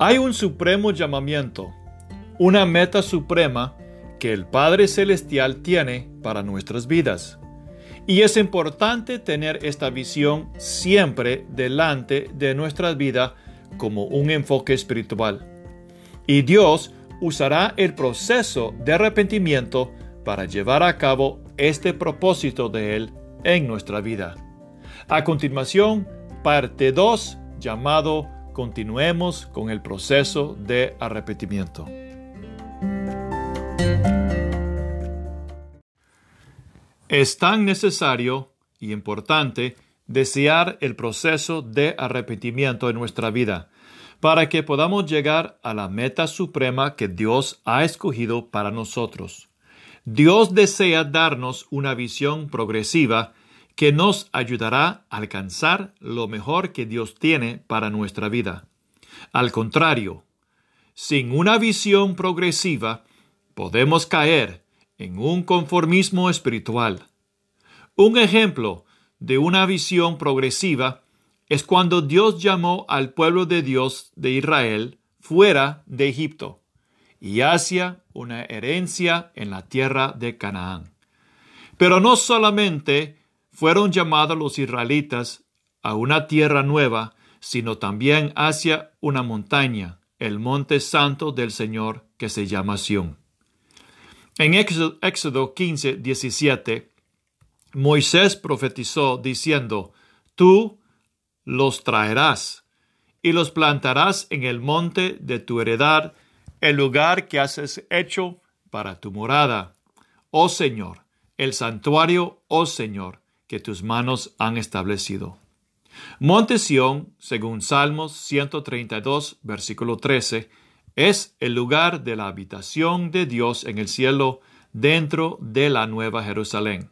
Hay un supremo llamamiento, una meta suprema que el Padre Celestial tiene para nuestras vidas. Y es importante tener esta visión siempre delante de nuestra vida como un enfoque espiritual. Y Dios usará el proceso de arrepentimiento para llevar a cabo este propósito de Él en nuestra vida. A continuación, parte 2 llamado Continuemos con el proceso de arrepentimiento. Es tan necesario y importante desear el proceso de arrepentimiento en nuestra vida para que podamos llegar a la meta suprema que Dios ha escogido para nosotros. Dios desea darnos una visión progresiva que nos ayudará a alcanzar lo mejor que Dios tiene para nuestra vida. Al contrario, sin una visión progresiva, podemos caer en un conformismo espiritual. Un ejemplo de una visión progresiva es cuando Dios llamó al pueblo de Dios de Israel fuera de Egipto y hacia una herencia en la tierra de Canaán. Pero no solamente fueron llamados los israelitas a una tierra nueva, sino también hacia una montaña, el monte santo del Señor que se llama Sión. En Éxodo 15, 17, Moisés profetizó diciendo, Tú los traerás y los plantarás en el monte de tu heredad, el lugar que has hecho para tu morada, oh Señor, el santuario, oh Señor, que tus manos han establecido. Monte Sión, según Salmos 132, versículo 13, es el lugar de la habitación de Dios en el cielo dentro de la Nueva Jerusalén.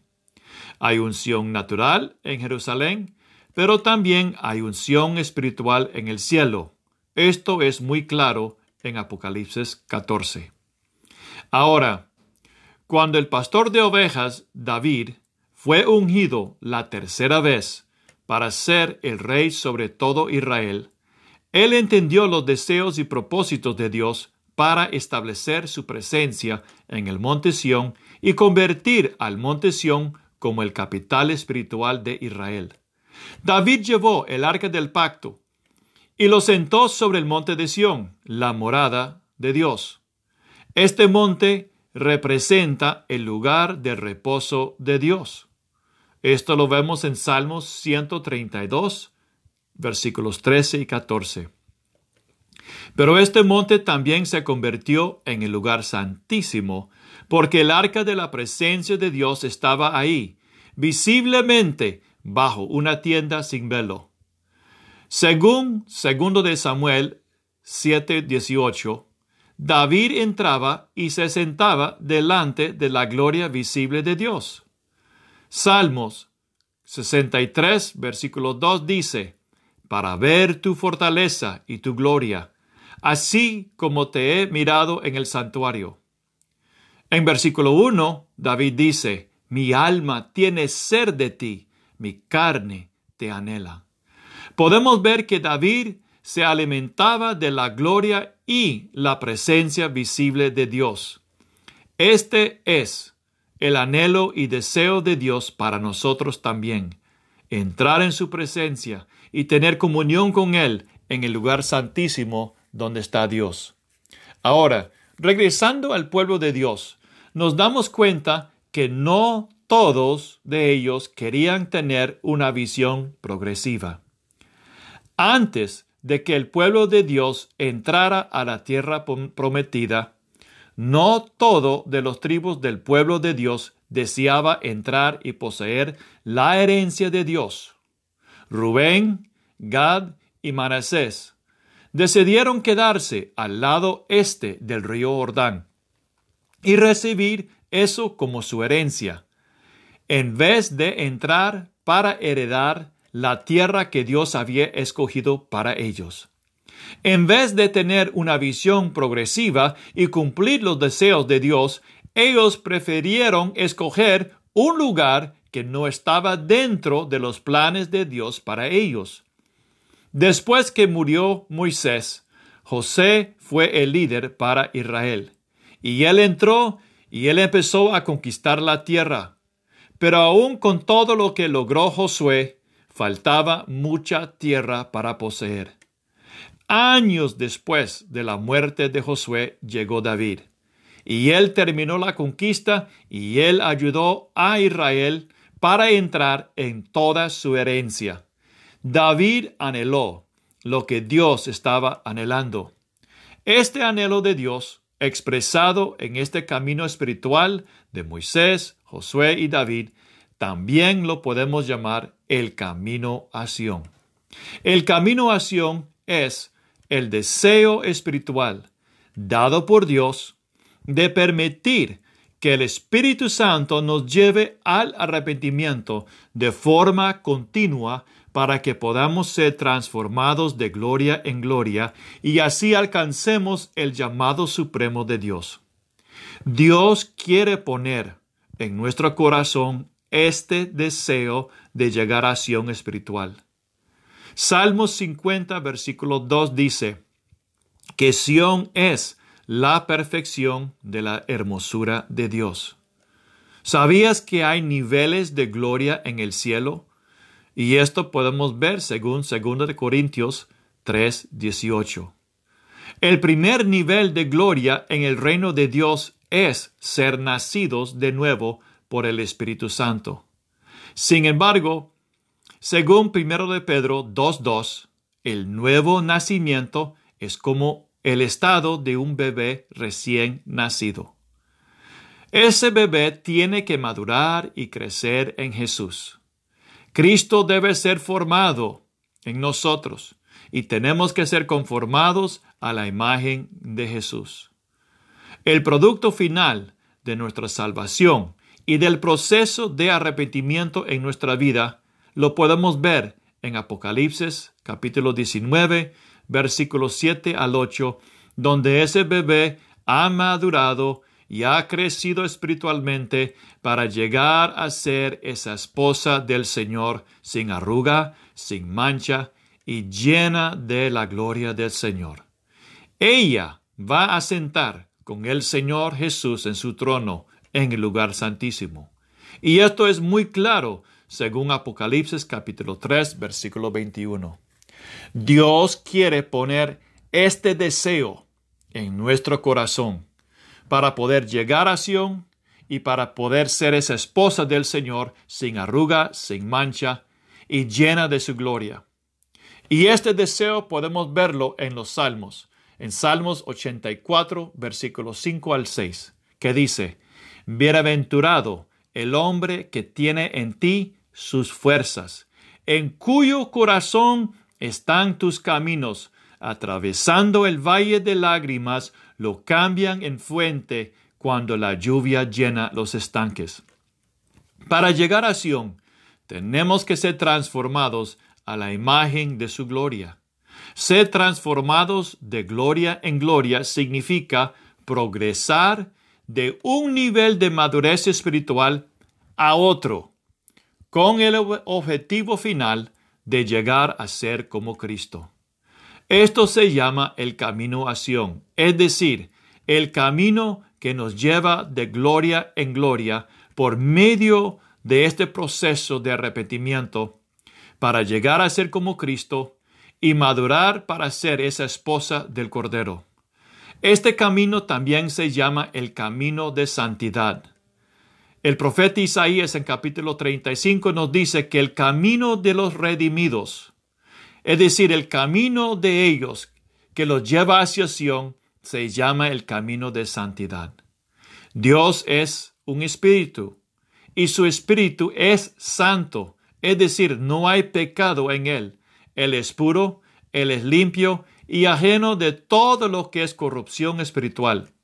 Hay unción natural en Jerusalén, pero también hay unción espiritual en el cielo. Esto es muy claro en Apocalipsis 14. Ahora, cuando el pastor de ovejas, David, fue ungido la tercera vez para ser el rey sobre todo Israel, él entendió los deseos y propósitos de Dios para establecer su presencia en el monte Sión y convertir al monte Sión como el capital espiritual de Israel. David llevó el arca del pacto y lo sentó sobre el monte de Sión, la morada de Dios. Este monte representa el lugar de reposo de Dios. Esto lo vemos en Salmos 132, versículos 13 y 14. Pero este monte también se convirtió en el lugar santísimo, porque el arca de la presencia de Dios estaba ahí, visiblemente bajo una tienda sin velo. Según segundo de Samuel 7:18, David entraba y se sentaba delante de la gloria visible de Dios. Salmos 63, versículo 2 dice, para ver tu fortaleza y tu gloria, así como te he mirado en el santuario. En versículo 1, David dice, mi alma tiene sed de ti, mi carne te anhela. Podemos ver que David se alimentaba de la gloria y la presencia visible de Dios. Este es el anhelo y deseo de Dios para nosotros también, entrar en su presencia y tener comunión con Él en el lugar santísimo donde está Dios. Ahora, regresando al pueblo de Dios, nos damos cuenta que no todos de ellos querían tener una visión progresiva. Antes de que el pueblo de Dios entrara a la tierra prometida, no todo de los tribus del pueblo de Dios deseaba entrar y poseer la herencia de Dios. Rubén, Gad y Manasés decidieron quedarse al lado este del río Jordán y recibir eso como su herencia, en vez de entrar para heredar la tierra que Dios había escogido para ellos. En vez de tener una visión progresiva y cumplir los deseos de Dios, ellos prefirieron escoger un lugar que no estaba dentro de los planes de Dios para ellos. Después que murió Moisés, José fue el líder para Israel. Y él entró y él empezó a conquistar la tierra. Pero aún con todo lo que logró Josué, faltaba mucha tierra para poseer. Años después de la muerte de Josué llegó David, y él terminó la conquista y él ayudó a Israel para entrar en toda su herencia. David anheló lo que Dios estaba anhelando. Este anhelo de Dios, expresado en este camino espiritual de Moisés, Josué y David, también lo podemos llamar el camino a Sion. El camino a Sion es el deseo espiritual dado por Dios de permitir que el Espíritu Santo nos lleve al arrepentimiento de forma continua para que podamos ser transformados de gloria en gloria y así alcancemos el llamado supremo de Dios. Dios quiere poner en nuestro corazón este deseo de llegar a acción espiritual. Salmos 50, versículo 2 dice que Sión es la perfección de la hermosura de Dios. ¿Sabías que hay niveles de gloria en el cielo? Y esto podemos ver según 2 Corintios 3, 18. El primer nivel de gloria en el reino de Dios es ser nacidos de nuevo por el Espíritu Santo. Sin embargo, según 1 de Pedro 2.2, el nuevo nacimiento es como el estado de un bebé recién nacido. Ese bebé tiene que madurar y crecer en Jesús. Cristo debe ser formado en nosotros y tenemos que ser conformados a la imagen de Jesús. El producto final de nuestra salvación y del proceso de arrepentimiento en nuestra vida lo podemos ver en Apocalipsis capítulo 19 versículos 7 al 8, donde ese bebé ha madurado y ha crecido espiritualmente para llegar a ser esa esposa del Señor sin arruga, sin mancha y llena de la gloria del Señor. Ella va a sentar con el Señor Jesús en su trono en el lugar santísimo. Y esto es muy claro según Apocalipsis capítulo 3 versículo 21. Dios quiere poner este deseo en nuestro corazón para poder llegar a Sion y para poder ser esa esposa del Señor sin arruga, sin mancha y llena de su gloria. Y este deseo podemos verlo en los Salmos, en Salmos 84, versículos 5 al 6, que dice, Bienaventurado el hombre que tiene en ti sus fuerzas, en cuyo corazón están tus caminos, atravesando el valle de lágrimas, lo cambian en fuente cuando la lluvia llena los estanques. Para llegar a Sión, tenemos que ser transformados a la imagen de su gloria. Ser transformados de gloria en gloria significa progresar de un nivel de madurez espiritual a otro, con el objetivo final de llegar a ser como Cristo. Esto se llama el camino a es decir, el camino que nos lleva de gloria en gloria por medio de este proceso de arrepentimiento para llegar a ser como Cristo y madurar para ser esa esposa del Cordero. Este camino también se llama el camino de santidad. El profeta Isaías en capítulo 35 nos dice que el camino de los redimidos, es decir, el camino de ellos que los lleva hacia Sion se llama el camino de santidad. Dios es un espíritu y su espíritu es santo, es decir, no hay pecado en él. Él es puro, él es limpio y ajeno de todo lo que es corrupción espiritual.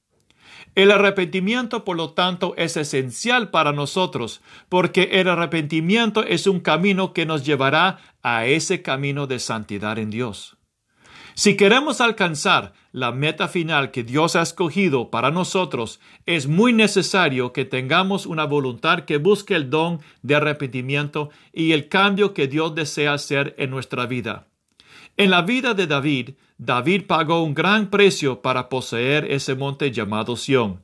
El arrepentimiento, por lo tanto, es esencial para nosotros, porque el arrepentimiento es un camino que nos llevará a ese camino de santidad en Dios. Si queremos alcanzar la meta final que Dios ha escogido para nosotros, es muy necesario que tengamos una voluntad que busque el don de arrepentimiento y el cambio que Dios desea hacer en nuestra vida. En la vida de David, David pagó un gran precio para poseer ese monte llamado Sión.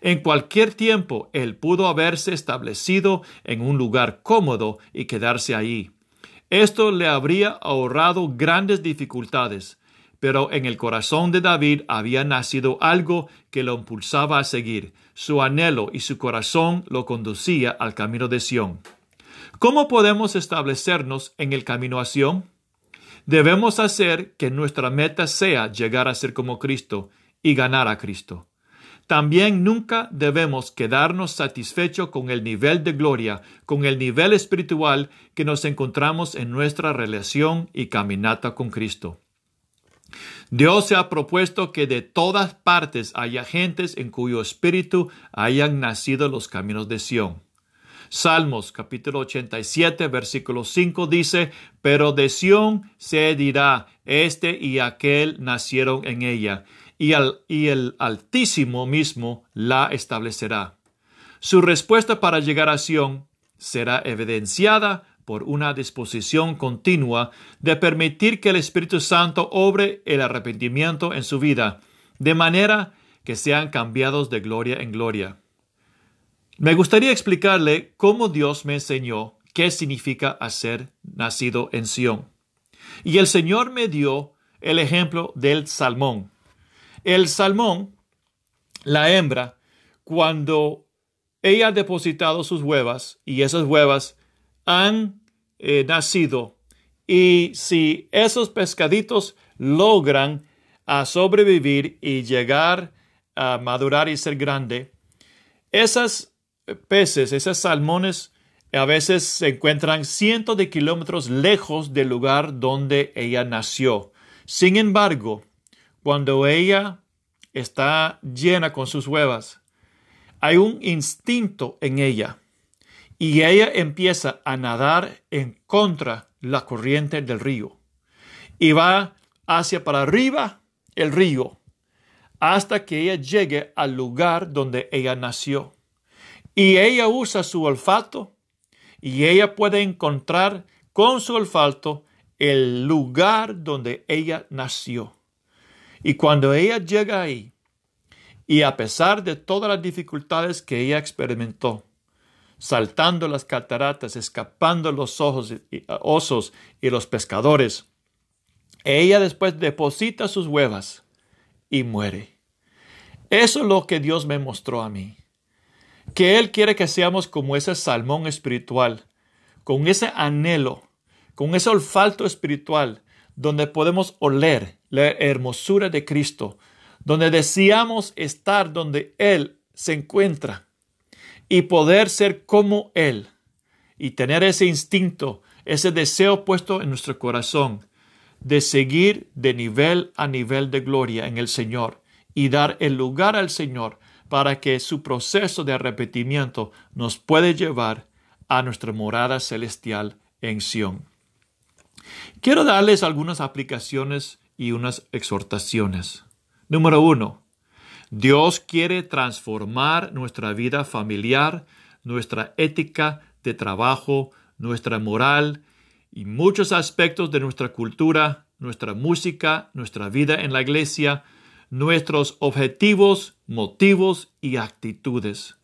En cualquier tiempo él pudo haberse establecido en un lugar cómodo y quedarse allí. Esto le habría ahorrado grandes dificultades, pero en el corazón de David había nacido algo que lo impulsaba a seguir. Su anhelo y su corazón lo conducía al camino de Sión. ¿Cómo podemos establecernos en el camino a Sión? Debemos hacer que nuestra meta sea llegar a ser como Cristo y ganar a Cristo. También nunca debemos quedarnos satisfechos con el nivel de gloria, con el nivel espiritual que nos encontramos en nuestra relación y caminata con Cristo. Dios se ha propuesto que de todas partes haya gentes en cuyo espíritu hayan nacido los caminos de Sión. Salmos capítulo 87 versículo 5 dice, Pero de Sión se dirá, este y aquel nacieron en ella, y, el Altísimo mismo la establecerá. Su respuesta para llegar a Sión será evidenciada por una disposición continua de permitir que el Espíritu Santo obre el arrepentimiento en su vida, de manera que sean cambiados de gloria en gloria. Me gustaría explicarle cómo Dios me enseñó qué significa hacer nacido en Sión. Y el Señor me dio el ejemplo del salmón. El salmón, la hembra, cuando ella ha depositado sus huevas y esas huevas han eh, nacido y si esos pescaditos logran a sobrevivir y llegar a madurar y ser grande, esas peces, esos salmones, a veces se encuentran cientos de kilómetros lejos del lugar donde ella nació. Sin embargo, cuando ella está llena con sus huevas, hay un instinto en ella y ella empieza a nadar en contra la corriente del río y va hacia para arriba el río hasta que ella llegue al lugar donde ella nació. Y ella usa su olfato y ella puede encontrar con su olfato el lugar donde ella nació. Y cuando ella llega ahí, y a pesar de todas las dificultades que ella experimentó, saltando las cataratas, escapando los ojos osos y los pescadores, ella después deposita sus huevas y muere. Eso es lo que Dios me mostró a mí. Que Él quiere que seamos como ese salmón espiritual, con ese anhelo, con ese olfato espiritual, donde podemos oler la hermosura de Cristo, donde deseamos estar donde Él se encuentra y poder ser como Él y tener ese instinto, ese deseo puesto en nuestro corazón de seguir de nivel a nivel de gloria en el Señor y dar el lugar al Señor para que su proceso de arrepentimiento nos puede llevar a nuestra morada celestial en Sión. Quiero darles algunas aplicaciones y unas exhortaciones. Número uno, Dios quiere transformar nuestra vida familiar, nuestra ética de trabajo, nuestra moral y muchos aspectos de nuestra cultura, nuestra música, nuestra vida en la iglesia, nuestros objetivos, motivos y actitudes.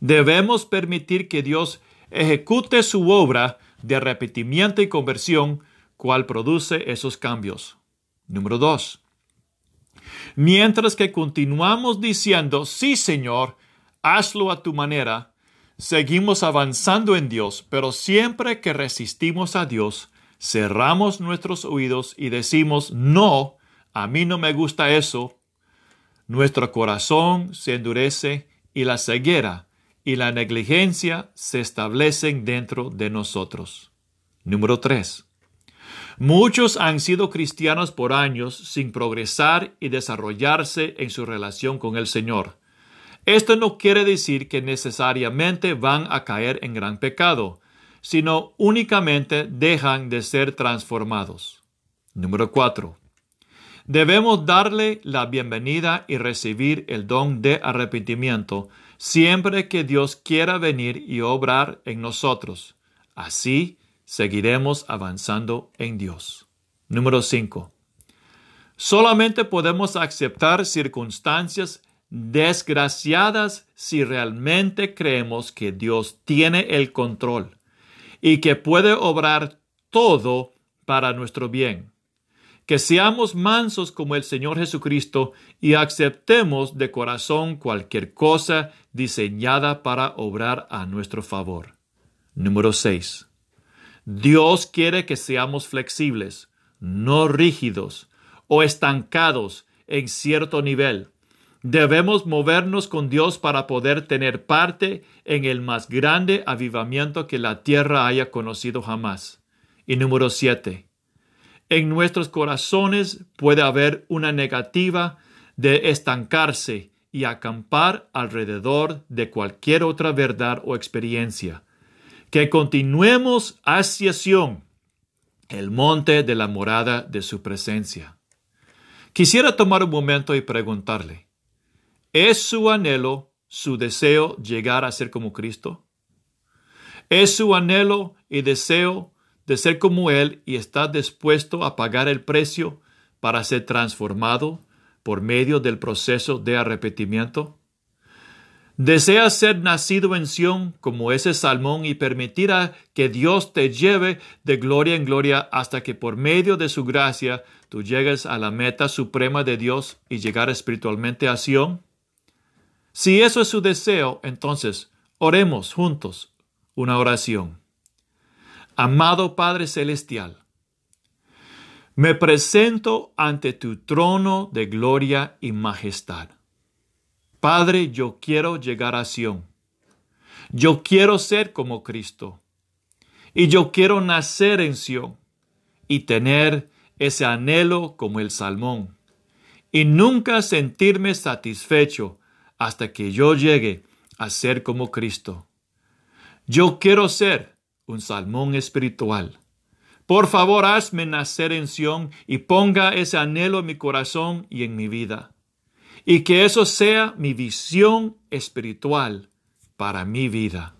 Debemos permitir que Dios ejecute su obra de arrepentimiento y conversión, cual produce esos cambios. Número 2. Mientras que continuamos diciendo, sí Señor, hazlo a tu manera, seguimos avanzando en Dios, pero siempre que resistimos a Dios, cerramos nuestros oídos y decimos, no, a mí no me gusta eso, nuestro corazón se endurece y la ceguera y la negligencia se establecen dentro de nosotros. Número 3. Muchos han sido cristianos por años sin progresar y desarrollarse en su relación con el Señor. Esto no quiere decir que necesariamente van a caer en gran pecado, sino únicamente dejan de ser transformados. Número 4. Debemos darle la bienvenida y recibir el don de arrepentimiento siempre que Dios quiera venir y obrar en nosotros. Así seguiremos avanzando en Dios. Número 5. Solamente podemos aceptar circunstancias desgraciadas si realmente creemos que Dios tiene el control y que puede obrar todo para nuestro bien. Que seamos mansos como el Señor Jesucristo y aceptemos de corazón cualquier cosa diseñada para obrar a nuestro favor. Número 6. Dios quiere que seamos flexibles, no rígidos o estancados en cierto nivel Debemos movernos con Dios para poder tener parte en el más grande avivamiento que la tierra haya conocido jamás. Y número siete. En nuestros corazones puede haber una negativa de estancarse y acampar alrededor de cualquier otra verdad o experiencia. Que continuemos hacia Sion, el monte de la morada de su presencia. Quisiera tomar un momento y preguntarle, ¿Es su anhelo, su deseo llegar a ser como Cristo? ¿Es su anhelo y deseo de ser como Él y está dispuesto a pagar el precio para ser transformado por medio del proceso de arrepentimiento? ¿Deseas ser nacido en Sión como ese salmón y permitir que Dios te lleve de gloria en gloria hasta que por medio de su gracia tú llegues a la meta suprema de Dios y llegar espiritualmente a Sión? Si eso es su deseo, entonces oremos juntos una oración. Amado Padre Celestial, me presento ante tu trono de gloria y majestad. Padre, yo quiero llegar a Sión. Yo quiero ser como Cristo. Y yo quiero nacer en Sión y tener ese anhelo como el salmón. Y nunca sentirme satisfecho hasta que yo llegue a ser como Cristo. Yo quiero ser un salmón espiritual. Por favor, hazme nacer en Sión y ponga ese anhelo en mi corazón y en mi vida. Y que eso sea mi visión espiritual para mi vida.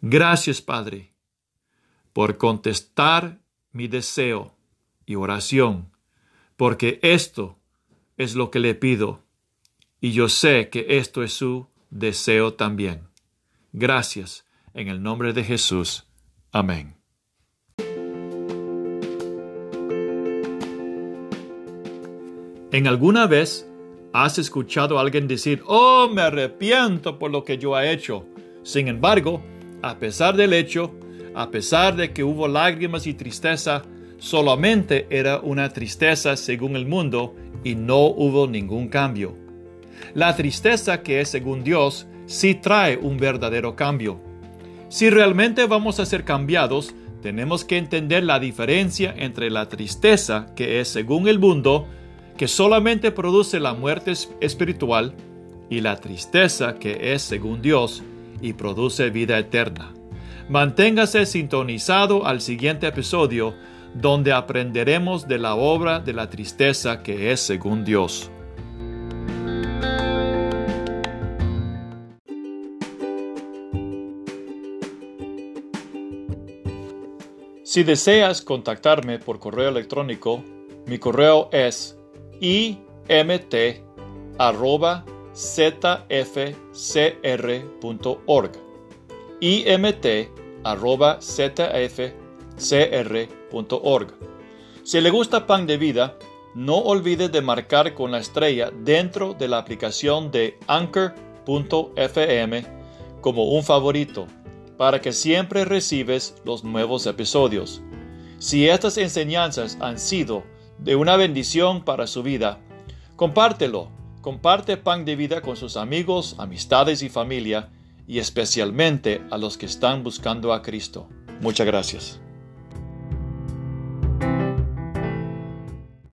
Gracias, Padre, por contestar mi deseo y oración, porque esto es lo que le pido y yo sé que esto es su deseo también. Gracias, en el nombre de Jesús. Amén. ¿En alguna vez has escuchado a alguien decir, oh, me arrepiento por lo que yo he hecho? Sin embargo, a pesar del hecho, a pesar de que hubo lágrimas y tristeza, solamente era una tristeza según el mundo y no hubo ningún cambio. La tristeza que es según Dios sí trae un verdadero cambio. Si realmente vamos a ser cambiados, tenemos que entender la diferencia entre la tristeza que es según el mundo, que solamente produce la muerte espiritual, y la tristeza que es según Dios y produce vida eterna. Manténgase sintonizado al siguiente episodio donde aprenderemos de la obra de la tristeza que es según Dios. Si deseas contactarme por correo electrónico, mi correo es imt@zfcr.org. imt@zfcr.org. Si le gusta Pan de Vida, no olvide de marcar con la estrella dentro de la aplicación de anchor.fm como un favorito para que siempre recibes los nuevos episodios. Si estas enseñanzas han sido de una bendición para su vida, compártelo. Comparte pan de vida con sus amigos, amistades y familia, y especialmente a los que están buscando a Cristo. Muchas gracias.